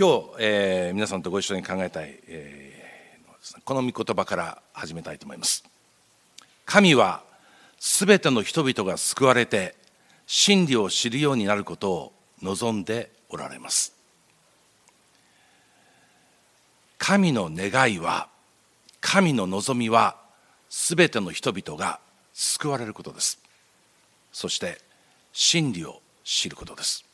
今日、えー、皆さんとご一緒に考えたい、えー、この御言葉から始めたいと思います。神はすべての人々が救われて真理を知るようになることを望んでおられます。神の願いは神の望みはすべての人々が救われることです。そして真理を知ることです。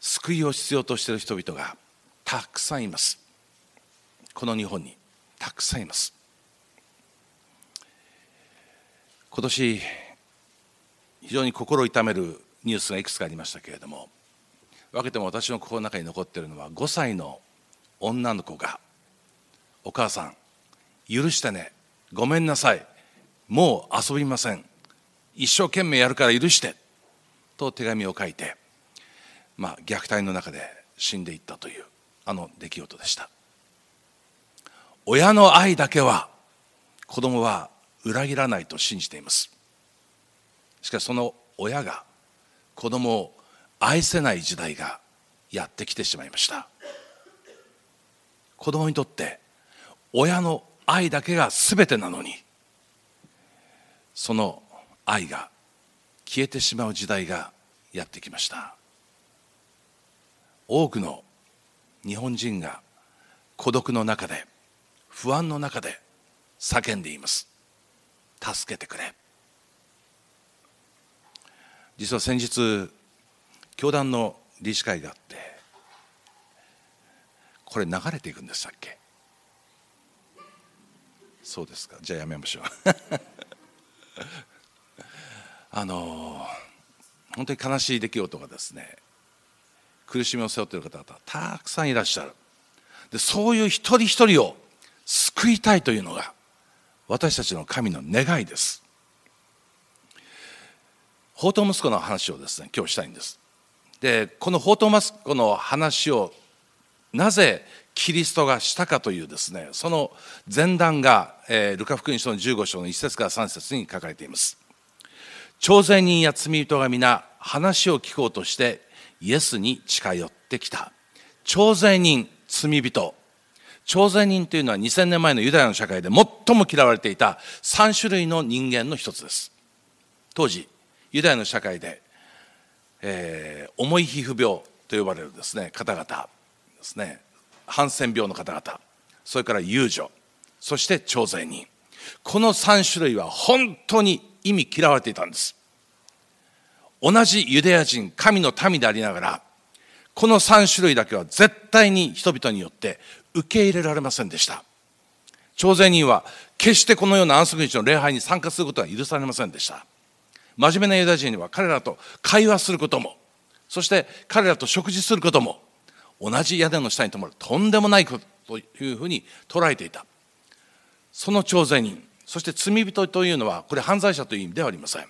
救いを必要としている人々がたくさんいます。この日本にたくさんいます。今年非常に心痛めるニュースがいくつかありましたけれども分けても私の心の中に残っているのは5歳の女の子が「お母さん許してねごめんなさいもう遊びません一生懸命やるから許して」と手紙を書いてまあ、虐待の中で死んでいったというあの出来事でした。親の愛だけは子供は裏切らないと信じています。しかしその親が子供を愛せない時代がやってきてしまいました。子供にとって親の愛だけが全てなのにその愛が消えてしまう時代がやってきました。多くの日本人が孤独の中で不安の中で叫んでいます。助けてくれ。実は先日教団の理事会があってこれ流れていくんでしたっけそうですか。じゃあやめましょう。あの本当に悲しい出来事がですね苦しみを背負っている方々たくさんいらっしゃる。でそういう一人一人を救いたいというのが私たちの神の願いです。宝刀息子の話をですね今日したいんです。でこの宝刀息子の話をなぜキリストがしたかというですねその前段が、えー、ルカ福音書の15章の1節から3節に書かれています。朝鮮人や罪人が皆話を聞こうとしてイエスに近寄ってきた。徴税人罪人。徴税人というのは2000年前のユダヤの社会で最も嫌われていた3種類の人間の一つです。当時ユダヤの社会で、えー、重い皮膚病と呼ばれるですね方々ですね。ハンセン病の方々。それから遊女。そして徴税人。この3種類は本当に意味嫌われていたんです。同じユダヤ人、神の民でありながら、この3種類だけは絶対に人々によって受け入れられませんでした。朝鮮人は決してこのような安息日の礼拝に参加することは許されませんでした。真面目なユダヤ人には彼らと会話することも、そして彼らと食事することも、同じ屋根の下に泊まるとんでもないことというふうに捉えていた。その朝鮮人、そして罪人というのは、これ犯罪者という意味ではありません。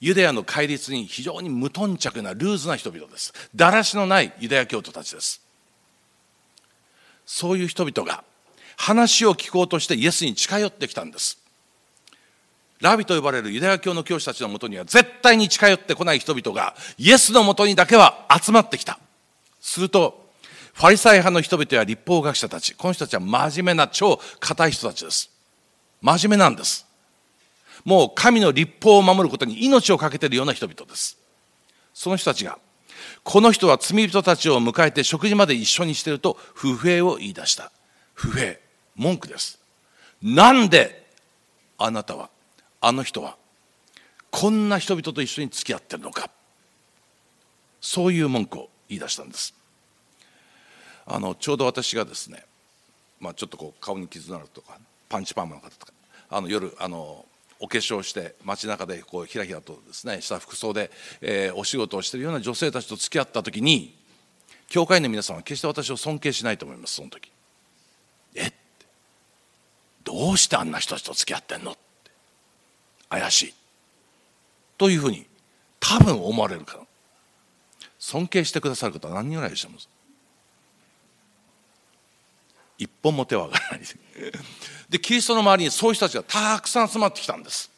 ユダヤの戒律に非常に無頓着なルーズな人々です。だらしのないユダヤ教徒たちです。そういう人々が話を聞こうとしてイエスに近寄ってきたんです。ラビと呼ばれるユダヤ教の教師たちのもとには絶対に近寄ってこない人々がイエスのもとにだけは集まってきた。すると、ファリサイ派の人々や立法学者たち、この人たちは真面目な超硬い人たちです。真面目なんです。もう神の立法を守ることに命を懸けているような人々です。その人たちが、この人は罪人たちを迎えて食事まで一緒にしていると不平を言い出した。不平、文句です。なんであなたは、あの人は、こんな人々と一緒に付き合ってるのか。そういう文句を言い出したんです。あのちょうど私がですね、まあ、ちょっとこう顔に傷のあるとかパンチパーマの方とかあの夜あのお化粧して街中でこうひらひらとですねした服装で、えー、お仕事をしているような女性たちと付き合った時に教会の皆さんは決して私を尊敬しないと思いますその時。えっどうしてあんな人たちと付き合ってんのって。怪しい。というふうに多分思われるから尊敬してくださる方は何人ぐらいいらっしゃいます？一本も手は上がらない。でキリストの周りにそういう人たちがたくさん集まってきたんです。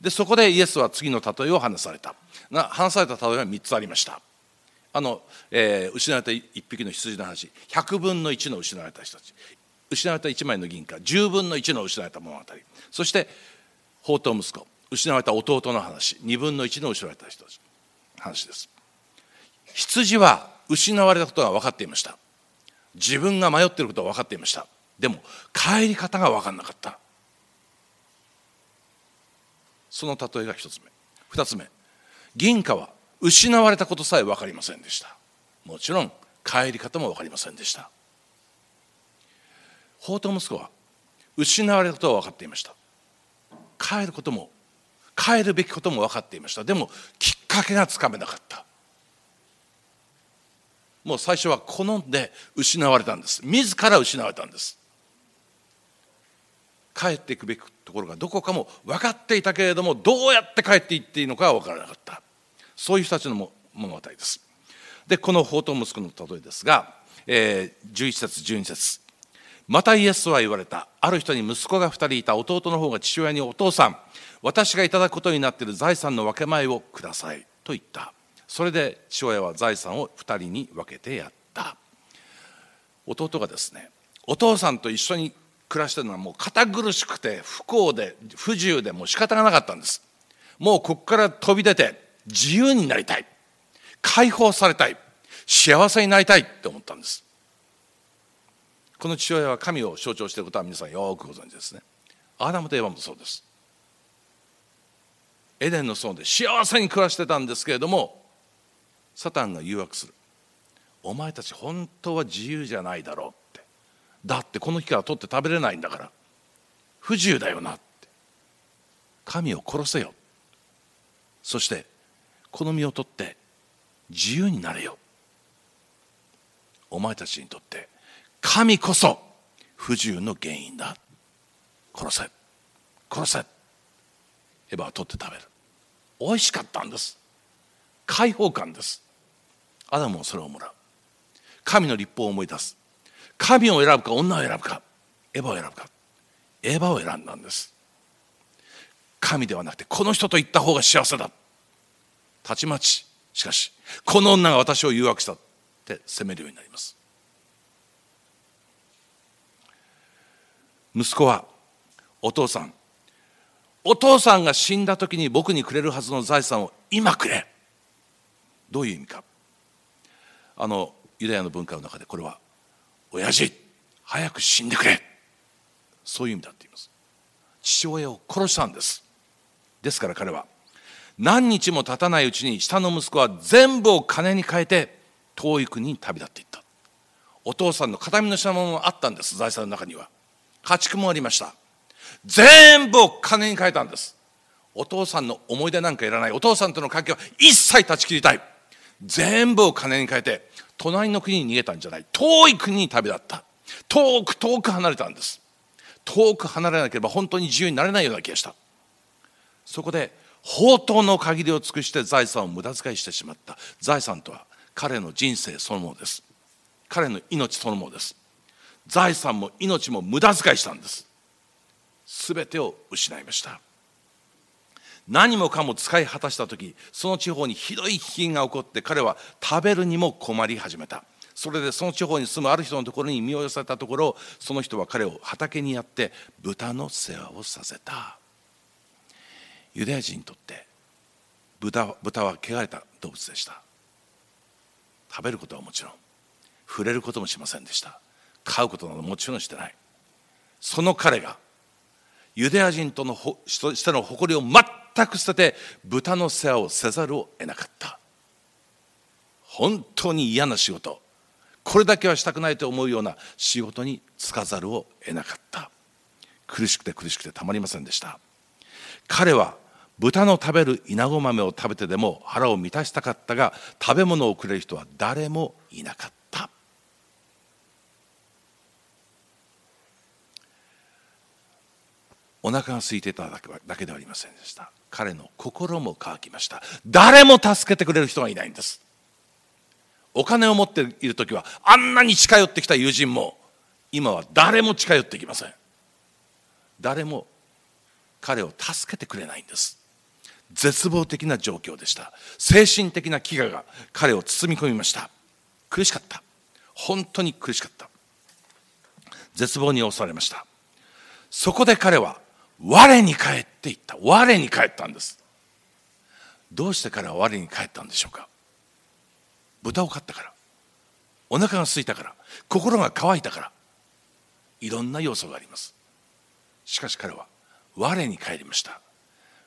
でそこでイエスは次の例えを話された。な話された例えは3つありました。あの、えー、失われた一匹の羊の話。100分の1の失われた人たち。失われた1枚の銀貨。10分の1の失われた物語。そして宝刀息子。失われた弟の話。2分の1の失われた人たち。話です。羊は失われたことが分かっていました。自分が迷っていることは分かっていました。でも帰り方が分からなかった。その例えが一つ目。二つ目。銀貨は失われたことさえ分かりませんでした。もちろん帰り方も分かりませんでした。法と息子は失われたことは分かっていました。帰ることも帰るべきことも分かっていました。でもきっかけがつかめなかった。もう最初は好んで失われたんです。自ら失われたんです。帰っていくべきところがどこかも分かっていたけれどもどうやって帰っていっていいのかは分からなかった。そういう人たちの物語です。でこの法と息子の例えですが、えー、11節12節。またイエスは言われた。ある人に息子が2人いた弟の方が父親にお父さん私がいただくことになっている財産の分け前をください。と言った。それで父親は財産を2人に分けてやった。弟がですねお父さんと一緒に暮らしてるのはもう堅苦しくて不幸で不自由でもう仕方がなかったんです。もうここから飛び出て自由になりたい。解放されたい。幸せになりたいって思ったんです。この父親は神を象徴していることは皆さんよくご存知ですね。アダムとエヴァもそうです。エデンの園で幸せに暮らしてたんですけれどもサタンが誘惑する。お前たち本当は自由じゃないだろうって。だってこの木から取って食べれないんだから。不自由だよなって。神を殺せよ。そしてこの身を取って自由になれよ。お前たちにとって神こそ不自由の原因だ。殺せ。殺せ。エヴァは取って食べる。美味しかったんです。解放感です。アダムもそれをもらう。神の立法を思い出す。神を選ぶか女を選ぶかエヴァを選ぶか。エヴァを選んだんです。神ではなくてこの人と言った方が幸せだ。たちまちしかしこの女が私を誘惑したって責めるようになります。息子はお父さん。お父さんが死んだ時に僕にくれるはずの財産を今くれ。どういう意味か。あのユダヤの文化の中でこれは親父早く死んでくれ。そういう意味だって言います。父親を殺したんです。ですから彼は何日も経たないうちに下の息子は全部を金に変えて遠い国に旅立っていった。お父さんの形見の品物もあったんです。財産の中には。家畜もありました。全部を金に変えたんです。お父さんの思い出なんかいらない。お父さんとの関係は一切断ち切りたい。全部を金に変えて隣の国に逃げたんじゃない。遠い国に旅立った。遠く遠く離れたんです。遠く離れなければ本当に自由になれないような気がした。そこで宝刀の限りを尽くして財産を無駄遣いしてしまった。財産とは彼の人生そのものです。彼の命そのものです。財産も命も無駄遣いしたんです。全てを失いました。何もかも使い果たした時その地方にひどい飢饉が起こって彼は食べるにも困り始めた。それでその地方に住むある人のところに身を寄せたところその人は彼を畑にやって豚の世話をさせた。ユダヤ人にとって豚豚は汚れた動物でした。食べることはもちろん触れることもしませんでした。飼うことなどもちろんしてない。その彼がユダヤ人とのしての誇りを全く捨てて豚の世話をせざるを得なかった。本当に嫌な仕事。これだけはしたくないと思うような仕事に就かざるを得なかった。苦しくて苦しくてたまりませんでした。彼は豚の食べる稲子豆を食べてでも腹を満たしたかったが食べ物をくれる人は誰もいなかった。お腹が空いてただけではありませんでした。彼の心も乾きました。誰も助けてくれる人がいないんです。お金を持っている時はあんなに近寄ってきた友人も今は誰も近寄ってきません。誰も彼を助けてくれないんです。絶望的な状況でした。精神的な飢餓が彼を包み込みました。苦しかった。本当に苦しかった。絶望に襲われました。そこで彼は我に帰っていった。我に帰ったんです。どうして彼は我に帰ったんでしょうか？豚を飼ったから。お腹が空いたから。心が乾いたから。いろんな要素があります。しかし彼は我に帰りました。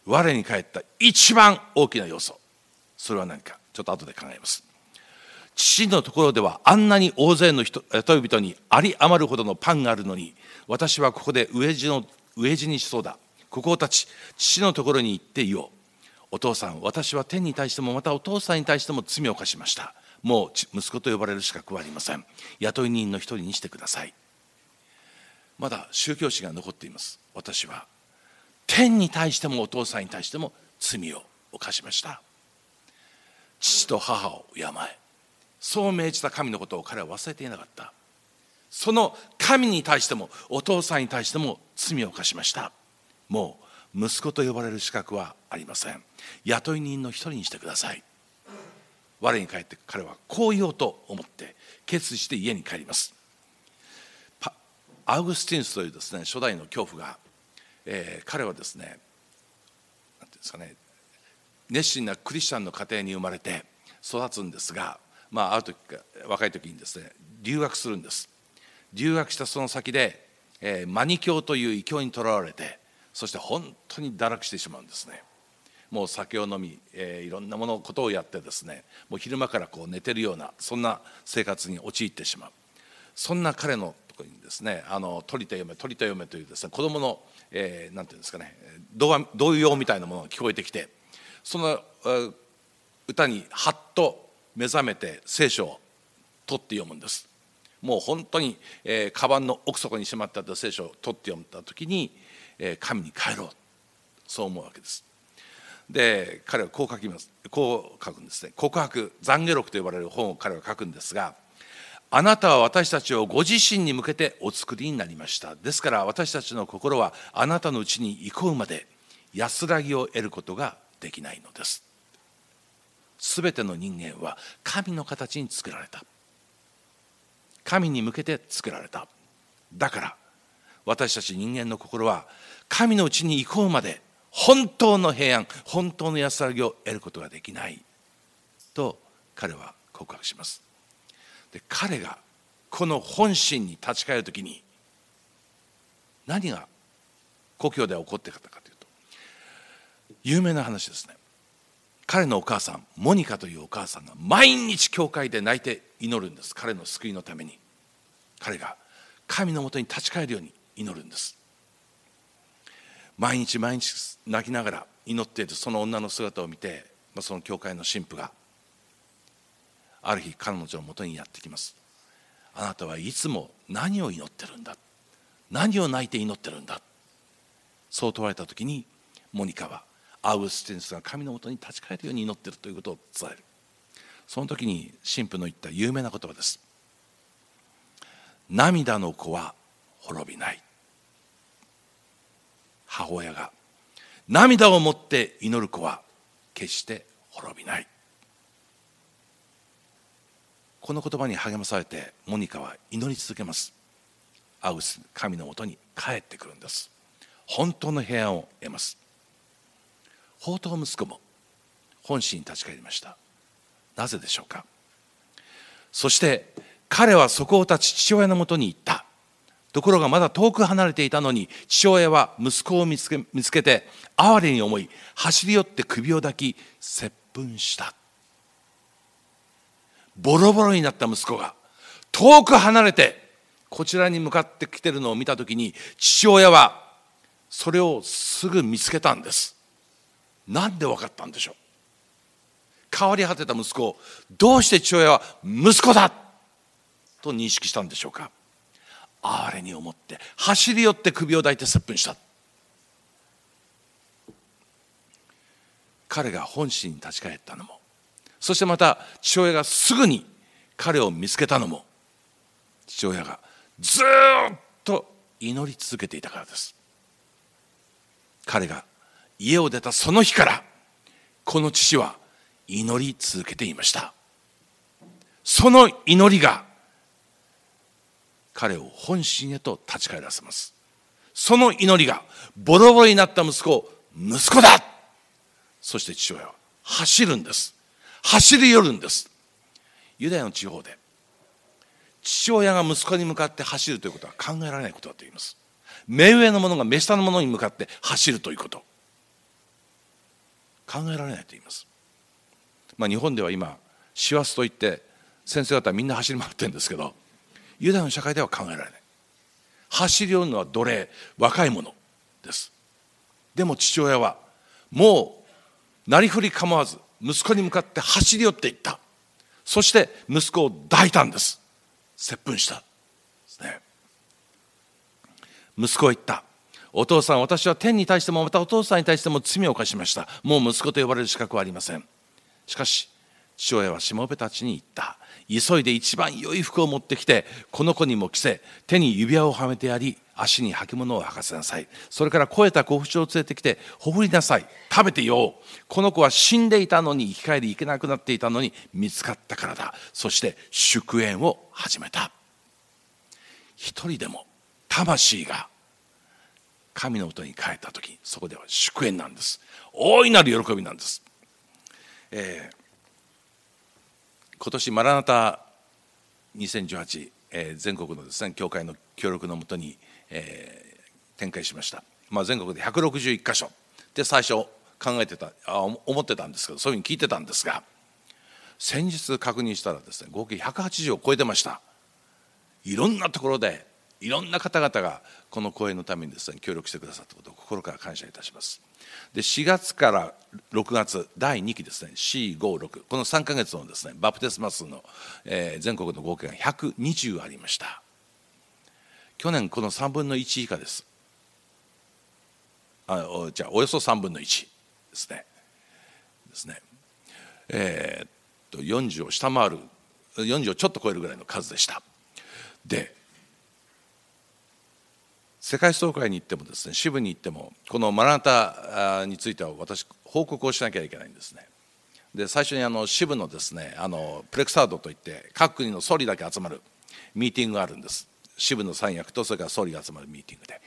我に帰った一番大きな要素。それは何か？ちょっと後で考えます。父のところではあんなに大勢の人人々にあり余るほどのパンがあるのに私はここで飢え死の飢え死にしそうだ。ここを立ち父のところに行って言おう。お父さん私は天に対してもまたお父さんに対しても罪を犯しました。もう息子と呼ばれる資格はありません。雇い人の一人にしてください。まだ宗教史が残っています。私は天に対してもお父さんに対しても罪を犯しました。父と母を敬え。そう命じた神のことを彼は忘れていなかった。その神に対してもお父さんに対しても罪を犯しました。もう息子と呼ばれる資格はありません。雇い人の一人にしてください。我に帰って彼はこう言おうと思って決意して家に帰ります。アウグスティンスというですね初代の恐怖が、えー、彼はですね何て言うんですかね熱心なクリスチャンの家庭に生まれて育つんですが、まあ、ある時若い時にですね留学するんです。留学したその先で、えー、マニ教という異教にとらわれてそして本当に堕落してしまうんですね。もう酒を飲み、えー、いろんなものことをやってですねもう昼間からこう寝てるようなそんな生活に陥ってしまう。そんな彼のところにですねあの鳥田嫁鳥田嫁というですね子供の、えー、なんていうんですかね童童謡みたいなものが聞こえてきてその歌にはっと目覚めて聖書を取って読むんです。もう本当に、えー、カバンの奥底にしまった聖書を取って読んだ時に、えー、神に帰ろう。そう思うわけです。で彼はこう書きます。こう書くんですね。告白懺悔録と呼ばれる本を彼は書くんですがあなたは私たちをご自身に向けてお作りになりました。ですから私たちの心はあなたのうちに行こうまで安らぎを得ることができないのです。すべての人間は神の形に作られた。神に向けて作られた。だから私たち人間の心は神のうちに行こうまで本当の平安本当の安らぎを得ることができない。と彼は告白します。で彼がこの本心に立ち返る時に何が故郷で起こってたかというと有名な話ですね。彼のお母さんモニカというお母さんが毎日教会で泣いて祈るんです。彼の救いのために。彼が神のもとに立ち返るように祈るんです。毎日毎日泣きながら祈っているその女の姿を見てその教会の神父がある日彼女のもとにやってきます。あなたはいつも何を祈ってるんだ？何を泣いて祈ってるんだ？そう問われた時にモニカはアウスティンスが神のもとに立ち返るように祈っているということを伝える。その時に神父の言った有名な言葉です。涙の子は滅びない。母親が涙を持って祈る子は決して滅びない。この言葉に励まされてモニカは祈り続けます。アウス神のもとに帰ってくるんです。本当の平安を得ます。宝刀息子も本心に立ち返りました。なぜでしょうか？そして彼はそこを立ち父親のもとに行った。ところがまだ遠く離れていたのに父親は息子を見つけ見つけて哀れに思い走り寄って首を抱き接吻した。ボロボロになった息子が遠く離れてこちらに向かってきてるのを見た時に父親はそれをすぐ見つけたんです。なんで分かったんでしょう？変わり果てた息子をどうして父親は息子だ？と認識したんでしょうか？哀れに思って走り寄って首を抱いて接吻した。彼が本心に立ち返ったのもそしてまた父親がすぐに彼を見つけたのも父親がずっと祈り続けていたからです。彼が家を出たその日からこの父は祈り続けていました。その祈りが彼を本心へと立ち返らせます。その祈りがボロボロになった息子を息子だ。そして父親は走るんです。走り寄るんです。ユダヤの地方で父親が息子に向かって走るということは考えられないことだと言います。目上の者が目下の者に向かって走るということ。考えられないと言います。まあ日本では今師走といって先生方みんな走り回ってるんですけどユダヤの社会では考えられない。走り寄るのは奴隷若い者です。でも父親はもうなりふり構わず息子に向かって走り寄っていった。そして息子を抱いたんです。接吻した。ですね。息子は言った。お父さん私は天に対してもまたお父さんに対しても罪を犯しました。もう息子と呼ばれる資格はありません。しかし父親はしもべたちに言った。急いで一番良い服を持ってきてこの子にも着せ手に指輪をはめてやり足に履物を履かせなさい。それから肥えた子節を連れてきてほぐりなさい。食べてよこの子は死んでいたのに生き返りいけなくなっていたのに見つかったからだ。そして祝宴を始めた。一人でも魂が神の音に帰った時そこでは祝宴なんです。大いなる喜びなんです、えー今年マラナタ2018、えー、全国のですね教会の協力のもとに、えー、展開しました、まあ、全国で161箇所。で最初考えてたあ思ってたんですけどそういうふうに聞いてたんですが先日確認したらですね合計180を超えてました。いろんなところでいろんな方々がこの講演のためにですね協力してくださったことを心から感謝いたします。で4月から6月第2期ですね C56 この3か月のですねバプテスマ数の、えー、全国の合計が120ありました。去年この3分の1以下です。あじゃあおよそ3分の1ですね。ですね。えー、っと40を下回る40をちょっと超えるぐらいの数でした。で世界総会に行ってもですね支部に行ってもこのマラナタについては私報告をしなきゃいけないんですね。で最初にあの支部のですねあのプレクサードといって各国の総理だけ集まるミーティングがあるんです。支部の三役とそれから総理が集まるミーティングで。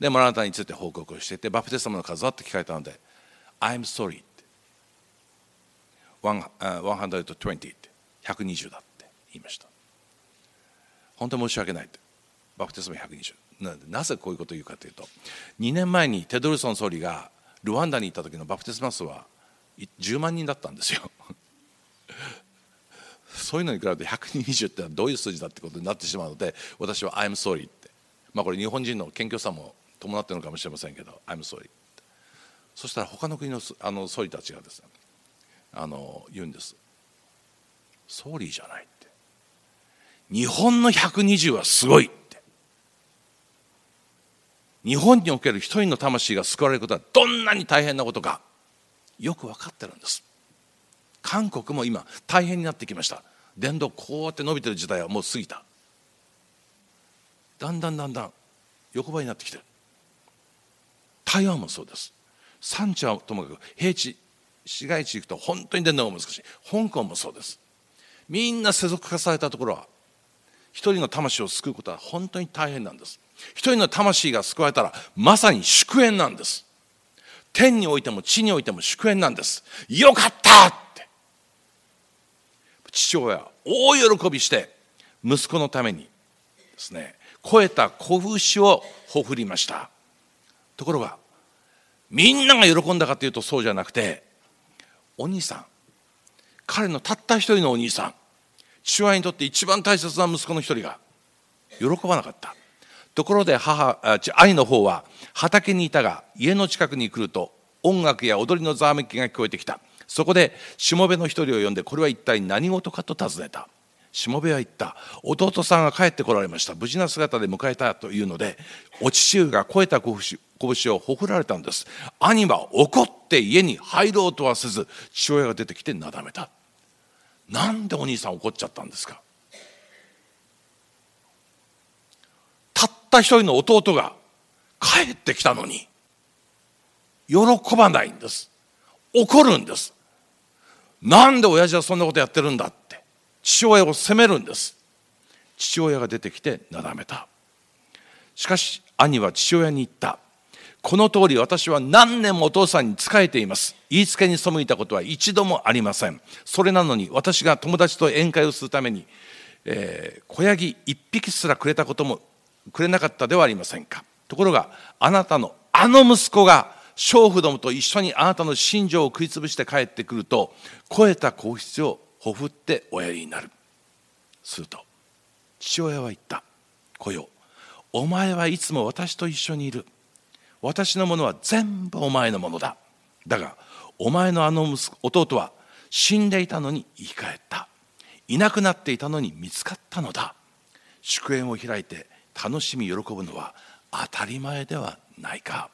でマラナタについて報告をしていてバプテスマの数はって聞かれたので「I'm sorry」って120って120だって言いました。本当に申し訳ない。ってバプテスマ120なぜこういうことを言うかというと2年前にテドルソン総理がルワンダに行った時のバプテスマ数は10万人だったんですよ。そういうのに比べて120ってのはどういう数字だってことになってしまうので私は「I'm sorry」って。まあこれ日本人の謙虚さも伴ってるのかもしれませんけど「I'm sorry」そしたら他の国のあの総理たちがですねあの言うんです「総理じゃない」って。日本の120はすごい。日本における一人の魂が救われることはどんなに大変なことかよく分かってるんです。韓国も今大変になってきました。電動こうやって伸びてる時代はもう過ぎた。だんだんだんだん横ばいになってきてる。台湾もそうです。産地はともかく平地市街地行くと本当に電動が難しい。香港もそうです。みんな世俗化されたところは一人の魂を救うことは本当に大変なんです。一人の魂が救われたらまさに祝宴なんです。天においても地においても祝宴なんです。よかったって。父親大喜びして息子のためにですね超えた拳をほふりました。ところがみんなが喜んだかというとそうじゃなくてお兄さん彼のたった一人のお兄さん父親にとって一番大切な息子の一人が喜ばなかった。ところで母兄の方は畑にいたが家の近くに来ると音楽や踊りのざわめきが聞こえてきた。そこでしもべの一人を呼んでこれは一体何事かと尋ねた。しもべは言った。弟さんが帰ってこられました。無事な姿で迎えたというのでお父が超えた拳をほふられたんです。兄は怒って家に入ろうとはせず父親が出てきてなだめた。なんでお兄さん怒っちゃったんですか？った一人の弟が帰ってきたのに喜ばないんです。怒るんです。なんで親父はそんなことやってるんだって父親を責めるんです。父親が出てきてなだめた。しかし兄は父親に言った。この通り私は何年もお父さんに仕えています。言いつけに背いたことは一度もありません。それなのに私が友達と宴会をするために、えー、小ヤギ一匹すらくれたこともくれなかったではありませんか。ところがあなたのあの息子が娼婦どもと一緒にあなたの心情を食いつぶして帰ってくると肥えた皇室をほふっておやりになる。すると父親は言った「子よお前はいつも私と一緒にいる。私のものは全部お前のものだ。だがお前のあの息子弟は死んでいたのに生き返った。いなくなっていたのに見つかったのだ。祝宴を開いて楽しみ喜ぶのは当たり前ではないか。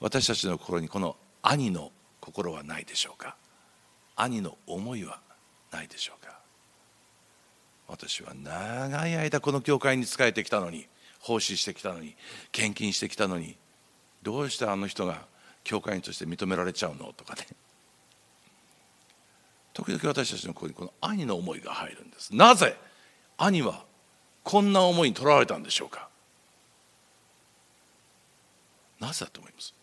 私たちの心にこの兄の心はないでしょうか。兄の思いはないでしょうか。私は長い間この教会に仕えてきたのに奉仕してきたのに献金してきたのにどうしてあの人が教会員として認められちゃうのとかね。時々私たちのここにこの兄の思いが入るんです。なぜ兄はこんな思いにとらわれたんでしょうか？なぜだと思います？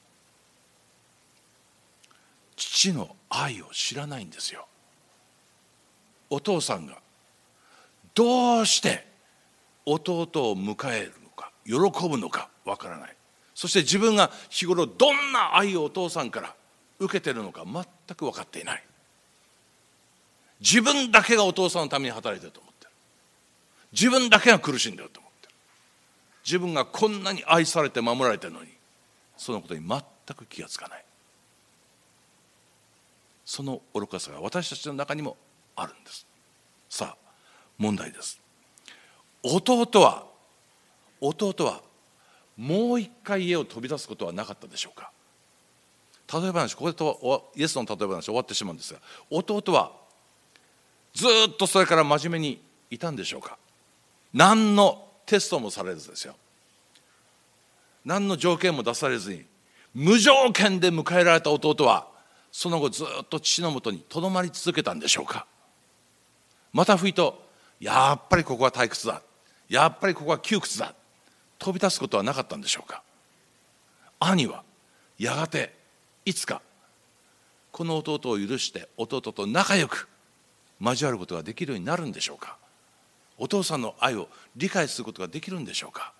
父の愛を知らないんですよ。お父さんがどうして弟を迎えるのか喜ぶのかわからない。そして自分が日頃どんな愛をお父さんから受けてるのか全く分かっていない。自分だけがお父さんのために働いてると思ってる自分だけが苦しんでると思って。る自分がこんなに愛されて守られてるのにそのことに全く気がつかない。その愚かさが私たちの中にもあるんです。さあ問題です。弟は弟はもう一回家を飛び出すことはなかったでしょうか。例え話ここでとイエスの例え話終わってしまうんですが弟はずっとそれから真面目にいたんでしょうか。何のテストもされずですよ。何の条件も出されずに無条件で迎えられた弟はその後ずっと父のもとにとどまり続けたんでしょうか。またふいとやっぱりここは退屈だ。やっぱりここは窮屈だ。飛び出すことはなかったんでしょうか。兄はやがていつかこの弟を許して弟と仲良く交わることができるようになるんでしょうか。お父さんの愛を理解することができるんでしょうか？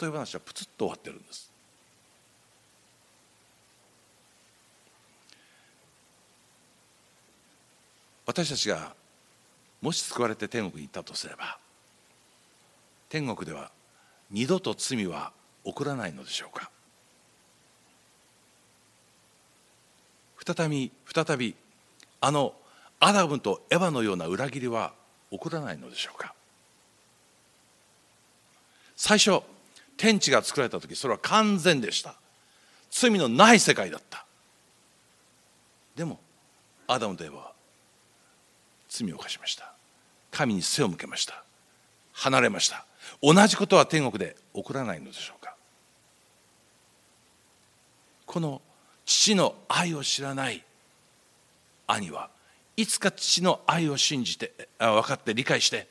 例え話はプツッと終わってるんです。私たちがもし救われて天国に行ったとすれば天国では二度と罪は起こらないのでしょうか？再び再びあのアダムとエヴァのような裏切りは起こらないのでしょうか？最初天地が作られた時それは完全でした。罪のない世界だった。でもアダムとエヴァは罪を犯しました。神に背を向けました。離れました。同じことは天国で起こらないのでしょうか？この父の愛を知らない兄はいつか父の愛を信じて分かって理解して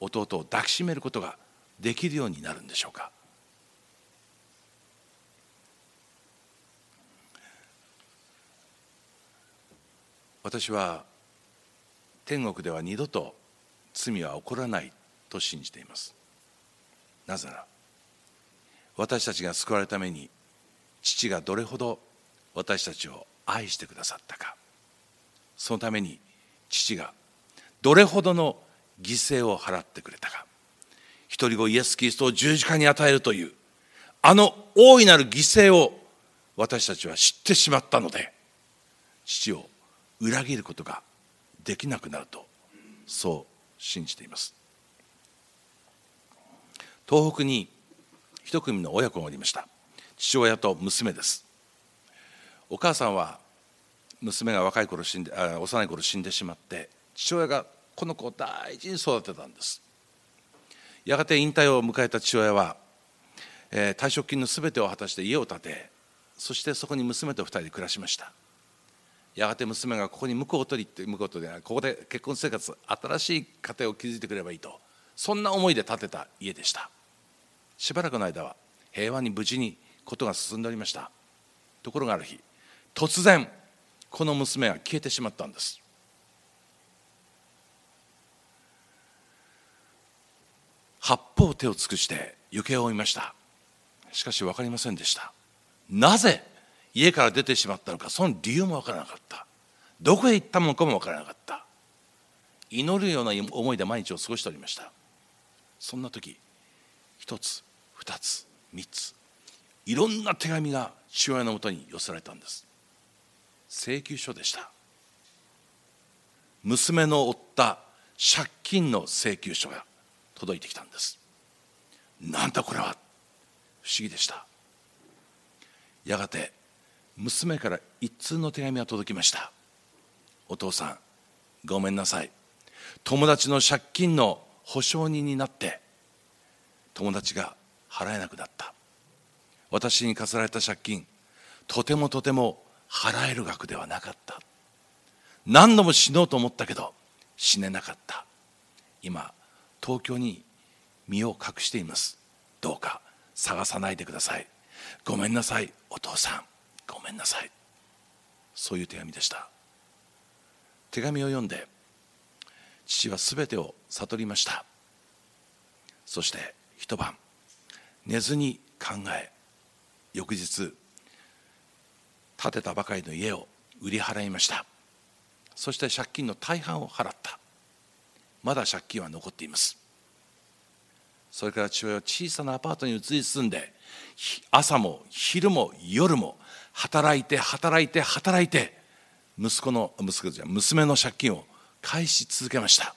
弟を抱きしめることができるようになるんでしょうか。私は天国では二度と罪は起こらないと信じています。なぜなら私たちが救われるために父がどれほど私たちを愛してくださったか。そのために父がどれほどの犠牲を払ってくれたか。一人子イエス・キリストを十字架に与えるというあの大いなる犠牲を私たちは知ってしまったので父を裏切ることができなくなるとそう信じています。東北に一組の親子がおりました。父親と娘です。お母さんは娘が若い頃死んであ幼い頃死んでしまって父親がこの子を大事に育てたんです。やがて引退を迎えた父親は、えー、退職金のすべてを果たして家を建てそしてそこに娘と2人で暮らしました。やがて娘がここに婿を取りって婿を取りここで結婚生活新しい家庭を築いてくればいいとそんな思いで建てた家でした。しばらくの間は平和に無事にことが進んでおりました。ところがある日突然この娘が消えてしまったんです。八方手を尽くして行方を追いました。しかし分かりませんでした。なぜ家から出てしまったのかその理由も分からなかった。どこへ行ったのかも分からなかった。祈るような思いで毎日を過ごしておりました。そんな時一つ二つ三ついろんな手紙が父親のもとに寄せられたんです。請求書でした。娘の負った借金の請求書が届いてきたんです。なんだこれは。不思議でした。やがて娘から一通の手紙が届きました。お父さんごめんなさい。友達の借金の保証人になって友達が払えなくなった。私に課せられた借金とてもとても払える額ではなかった。何度も死のうと思ったけど死ねなかった。今東京に身を隠しています。どうか探さないでください。ごめんなさいお父さん。ごめんなさい。そういう手紙でした。手紙を読んで父は全てを悟りました。そして一晩寝ずに考え翌日建てたばかりの家を売り払いました。そして借金の大半を払った。まだ借金は残っています。それから父親は小さなアパートに移り住んで朝も昼も夜も働いて働いて働いて息子の息子じゃ娘の借金を返し続けました。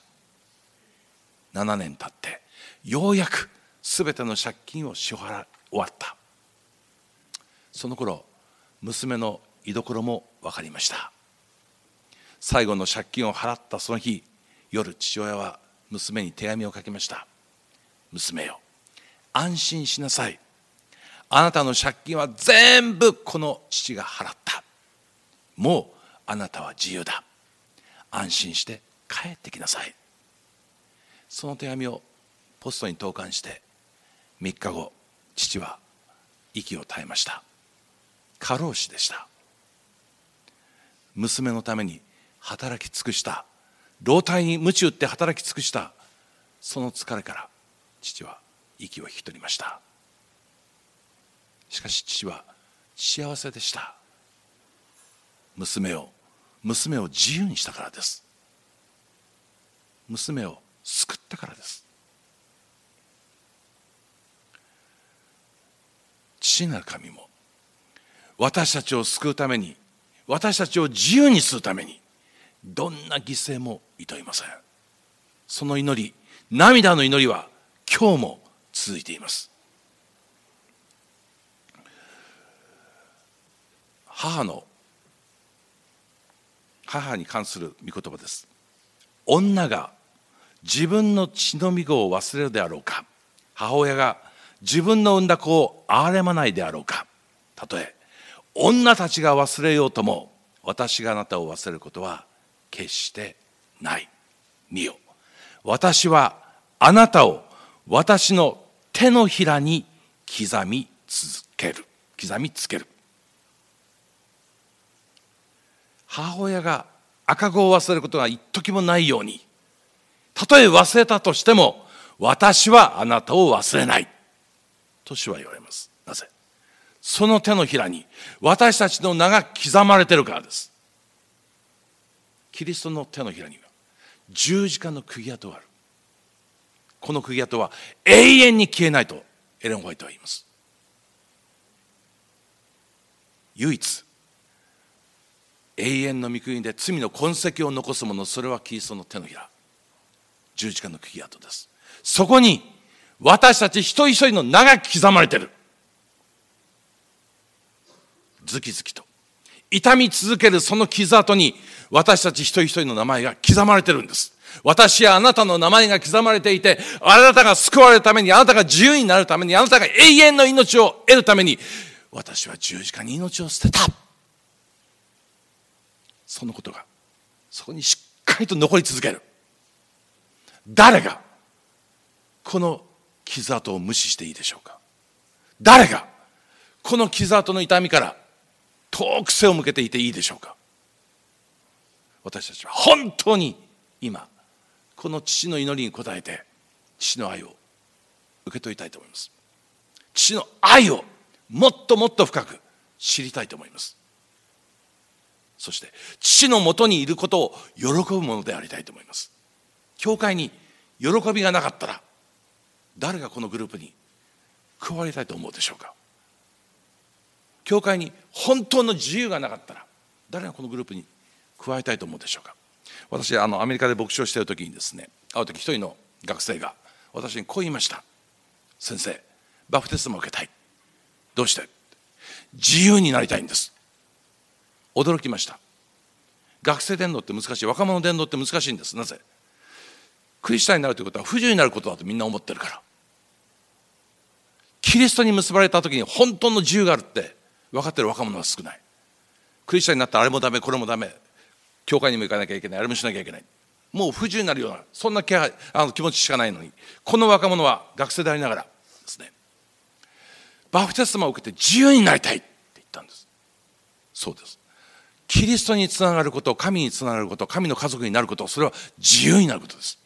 7年経ってようやく全ての借金を支払い終わった。その頃娘の居所も分かりました。最後の借金を払ったその日夜父親は娘に手紙を書きました。娘よ安心しなさい。あなたの借金は全部この父が払った。もうあなたは自由だ。安心して帰ってきなさい。その手紙をポストに投函して3日後父は息を絶えました。過労死でした。娘のために働き尽くした。老体に鞭打って働き尽くした。その疲れから父は息を引き取りました。しかし父は幸せでした。娘を娘を自由にしたからです。娘を救ったからです。父なる神も私たちを救うために私たちを自由にするためにどんな犠牲もいといません。その祈り涙の祈りは今日も続いています。母の母に関する御言葉です。女が自分の血のみ子を忘れるであろうか。母親が自分の産んだ子を憐れまないであろうか。たとえ女たちが忘れようとも私があなたを忘れることは決してない。見よ。私はあなたを私の手のひらに刻み続ける。刻みつける。母親が赤子を忘れることが一時もないように。たとえ忘れたとしても私はあなたを忘れない。と主は言われます。その手のひらに私たちの名が刻まれてるからです。キリストの手のひらには十字架の釘跡がある。この釘跡は永遠に消えないとエレン・ホワイトは言います。唯一永遠の御国で罪の痕跡を残すものそれはキリストの手のひら。十字架の釘跡です。そこに私たち一人一人の名が刻まれてる。ズキズキと痛み続けるその傷跡に私たち一人一人の名前が刻まれてるんです私はあなたの名前が刻まれていて、あなたが救われるために、あなたが自由になるために、あなたが永遠の命を得るために、私は十字架に命を捨てた。そのことが、そこにしっかりと残り続ける。誰が、この傷跡を無視していいでしょうか誰が、この傷跡の痛みから遠く背を向けていていいでしょうか。私たちは本当に今この父の祈りに応えて父の愛を受け取りたいと思います。父の愛をもっともっと深く知りたいと思います。そして父のもとにいることを喜ぶものでありたいと思います。教会に喜びがなかったら誰がこのグループに加わりたいと思うでしょうか。教会に本当の自由がなかったら誰がこのグループに加えたいと思うでしょうか？私あのアメリカで牧師をしている時にですねある時一人の学生が私にこう言いました。先生バプテスマを受けたい。どうして？自由になりたいんです。驚きました。学生伝道って難しい。若者伝道って難しいんです。なぜ？クリスチャンになるということは不自由になることだとみんな思ってるから。キリストに結ばれた時に本当の自由があるって分かってる若者は少ない。クリスチャンになったらあれもダメこれもダメ。教会にも行かなきゃいけない。あれもしなきゃいけない。もう不自由になるようなそんな気配あの気持ちしかないのに。この若者は学生でありながらですね。バプテスマを受けて自由になりたいって言ったんです。そうです。キリストにつながること神につながること神の家族になることそれは自由になることです。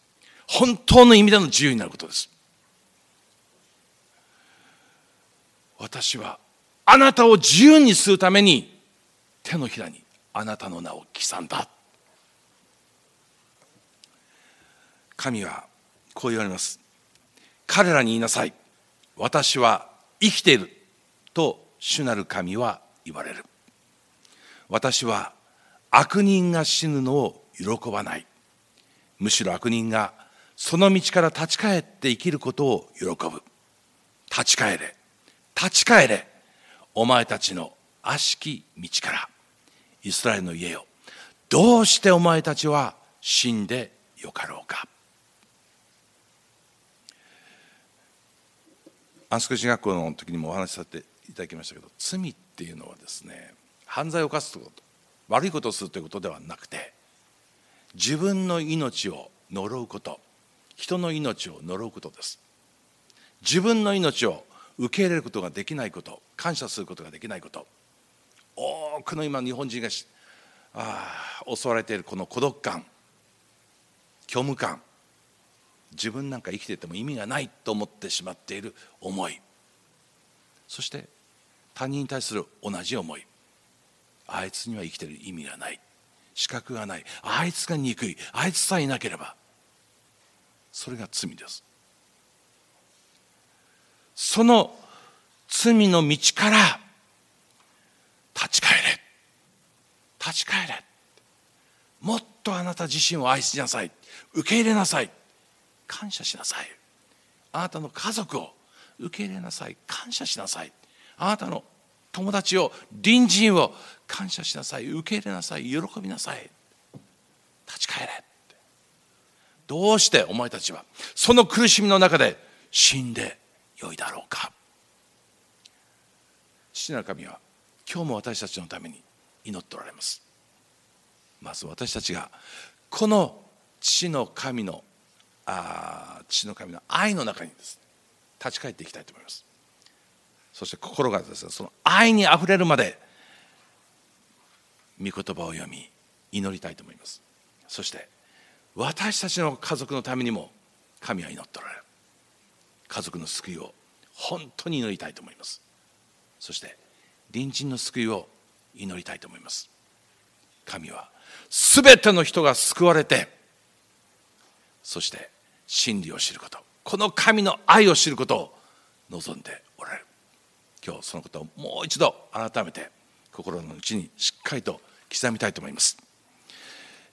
本当の意味での自由になることです。私はあなたを自由にするために手のひらにあなたの名を刻んだ。神はこう言われます。彼らに言いなさい。私は生きていると主なる神は言われる。私は悪人が死ぬのを喜ばない。むしろ悪人がその道から立ち返って生きることを喜ぶ。立ち返れ。立ち返れ。お前たちの悪しき道からイスラエルの家よどうしてお前たちは死んでよかろうか。アンスク人学校の時にもお話しさせていただきましたけど罪っていうのはですね犯罪を犯すということ悪いことをするということではなくて自分の命を呪うこと人の命を呪うことです。自分の命を受け入れることができないこと感謝することができないこと。多くの今日本人があ襲われているこの孤独感虚無感。自分なんか生きてても意味がないと思ってしまっている思い。そして他人に対する同じ思い。あいつには生きてる意味がない。資格がない。あいつが憎い。あいつさえいなければ。それが罪です。その罪の道から立ち返れ。立ち返れ。もっとあなた自身を愛しなさい。受け入れなさい。感謝しなさい。あなたの家族を受け入れなさい。感謝しなさい。あなたの友達を隣人を感謝しなさい。受け入れなさい。喜びなさい。立ち返れ。どうしてお前たちはその苦しみの中で死んでよいだろうか。父なる神は今日も私たちのために祈っておられます。まず私たちがこの父の神のあ父の神の愛の中にですね立ち返っていきたいと思います。そして心がですねその愛にあふれるまで御言葉を読み祈りたいと思います。そして私たちの家族のためにも神は祈っておられる。家族の救いを本当に祈りたいと思います。そして隣人の救いを祈りたいと思います。神は全ての人が救われてそして真理を知ることこの神の愛を知ることを望んでおられる。今日そのことをもう一度改めて心の内にしっかりと刻みたいと思います、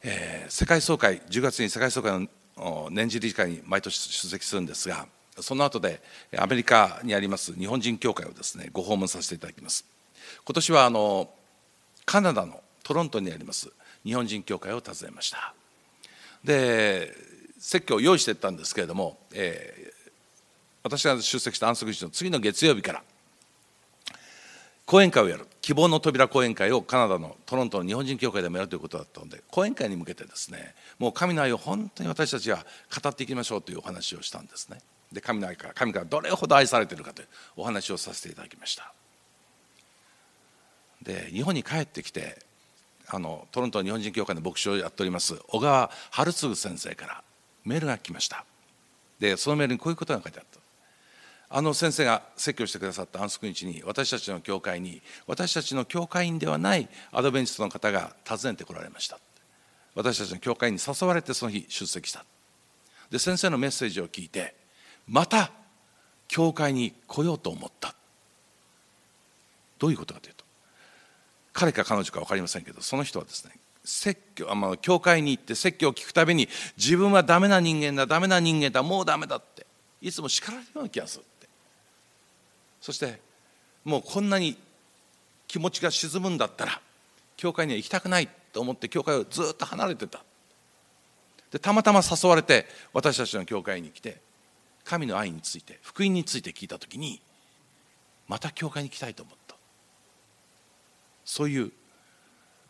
えー、世界総会10月に世界総会の年次理事会に毎年出席するんですがその後でアメリカにあります日本人協会をですねご訪問させていただきます。今年はあのカナダのトロントにあります日本人協会を訪ねました。で説教を用意していったんですけれども、えー、私が出席した安息日の次の月曜日から講演会をやる希望の扉講演会をカナダのトロントの日本人協会でもやるということだったので講演会に向けてですねもう神の愛を本当に私たちは語っていきましょうというお話をしたんですね。で神の愛から神からどれほど愛されているかというお話をさせていただきました。で日本に帰ってきてあのトロント日本人協会の牧師をやっております小川春次先生からメールが来ました。でそのメールにこういうことが書いてあった。あの先生が説教してくださった安息日に私たちの教会に私たちの教会員ではないアドベンチストの方が訪ねてこられました。私たちの教会に誘われてその日出席した。で先生のメッセージを聞いてまた教会に来ようと思った。どういうことかというと彼か彼女か分かりませんけどその人はですね説教あ、まあ、教会に行って説教を聞くたびに自分はダメな人間だダメな人間だもうダメだっていつも叱られるような気がするって。そしてもうこんなに気持ちが沈むんだったら教会には行きたくないと思って教会をずっと離れてた。でたまたま誘われて私たちの教会に来て神の愛について福音について聞いた時にまた教会に行きたいと思った。そういう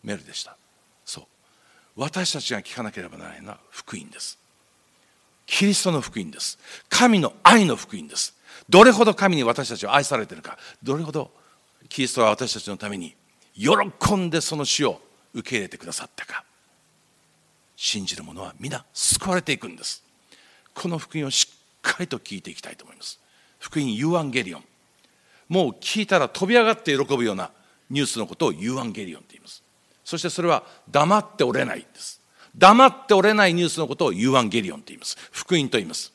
メールでした。そう。私たちが聞かなければならないのは福音です。キリストの福音です。神の愛の福音です。どれほど神に私たちは愛されているかどれほどキリストは私たちのために喜んでその死を受け入れてくださったか。信じる者は皆救われていくんです。この福音をしっかりと聞いていきたいと思います。福音ユーアンゲリオン。もう聞いたら飛び上がって喜ぶようなニュースのことをユーアンゲリオンと言います。そしてそれは黙っておれないんです。黙っておれないニュースのことをユーアンゲリオンと言います。福音と言います。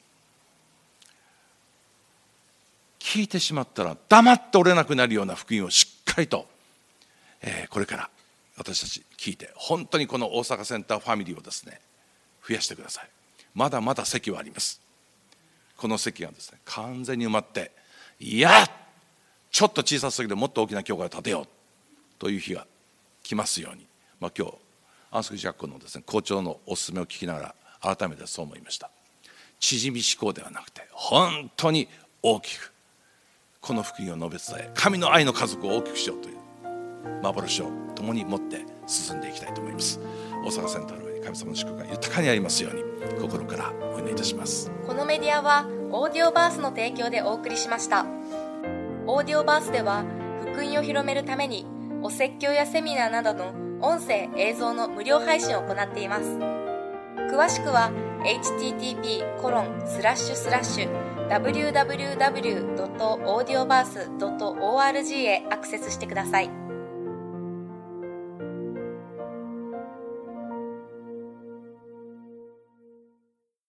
聞いてしまったら黙っておれなくなるような福音をしっかりと、えー、これから私たち聞いて本当にこの大阪センターファミリーをですね増やしてください。まだまだ席はあります。この席がですね完全に埋まっていやちょっと小さすぎてもっと大きな教会を建てようという日が来ますように、まあ、今日安息学校のですね校長のお勧めを聞きながら改めてそう思いました。縮み思考ではなくて本当に大きくこの福音を述べ伝え神の愛の家族を大きくしようという幻を共に持って進んでいきたいと思います。大阪センター神様の祝福が豊かにありますように心からお祈りいたします。このメディアはオーディオバースの提供でお送りしました。オーディオバースでは福音を広めるためにお説教やセミナーなどの音声映像の無料配信を行っています。詳しくは http コロンスラッシュスラッシュ www.audioverse.org へアクセスしてください。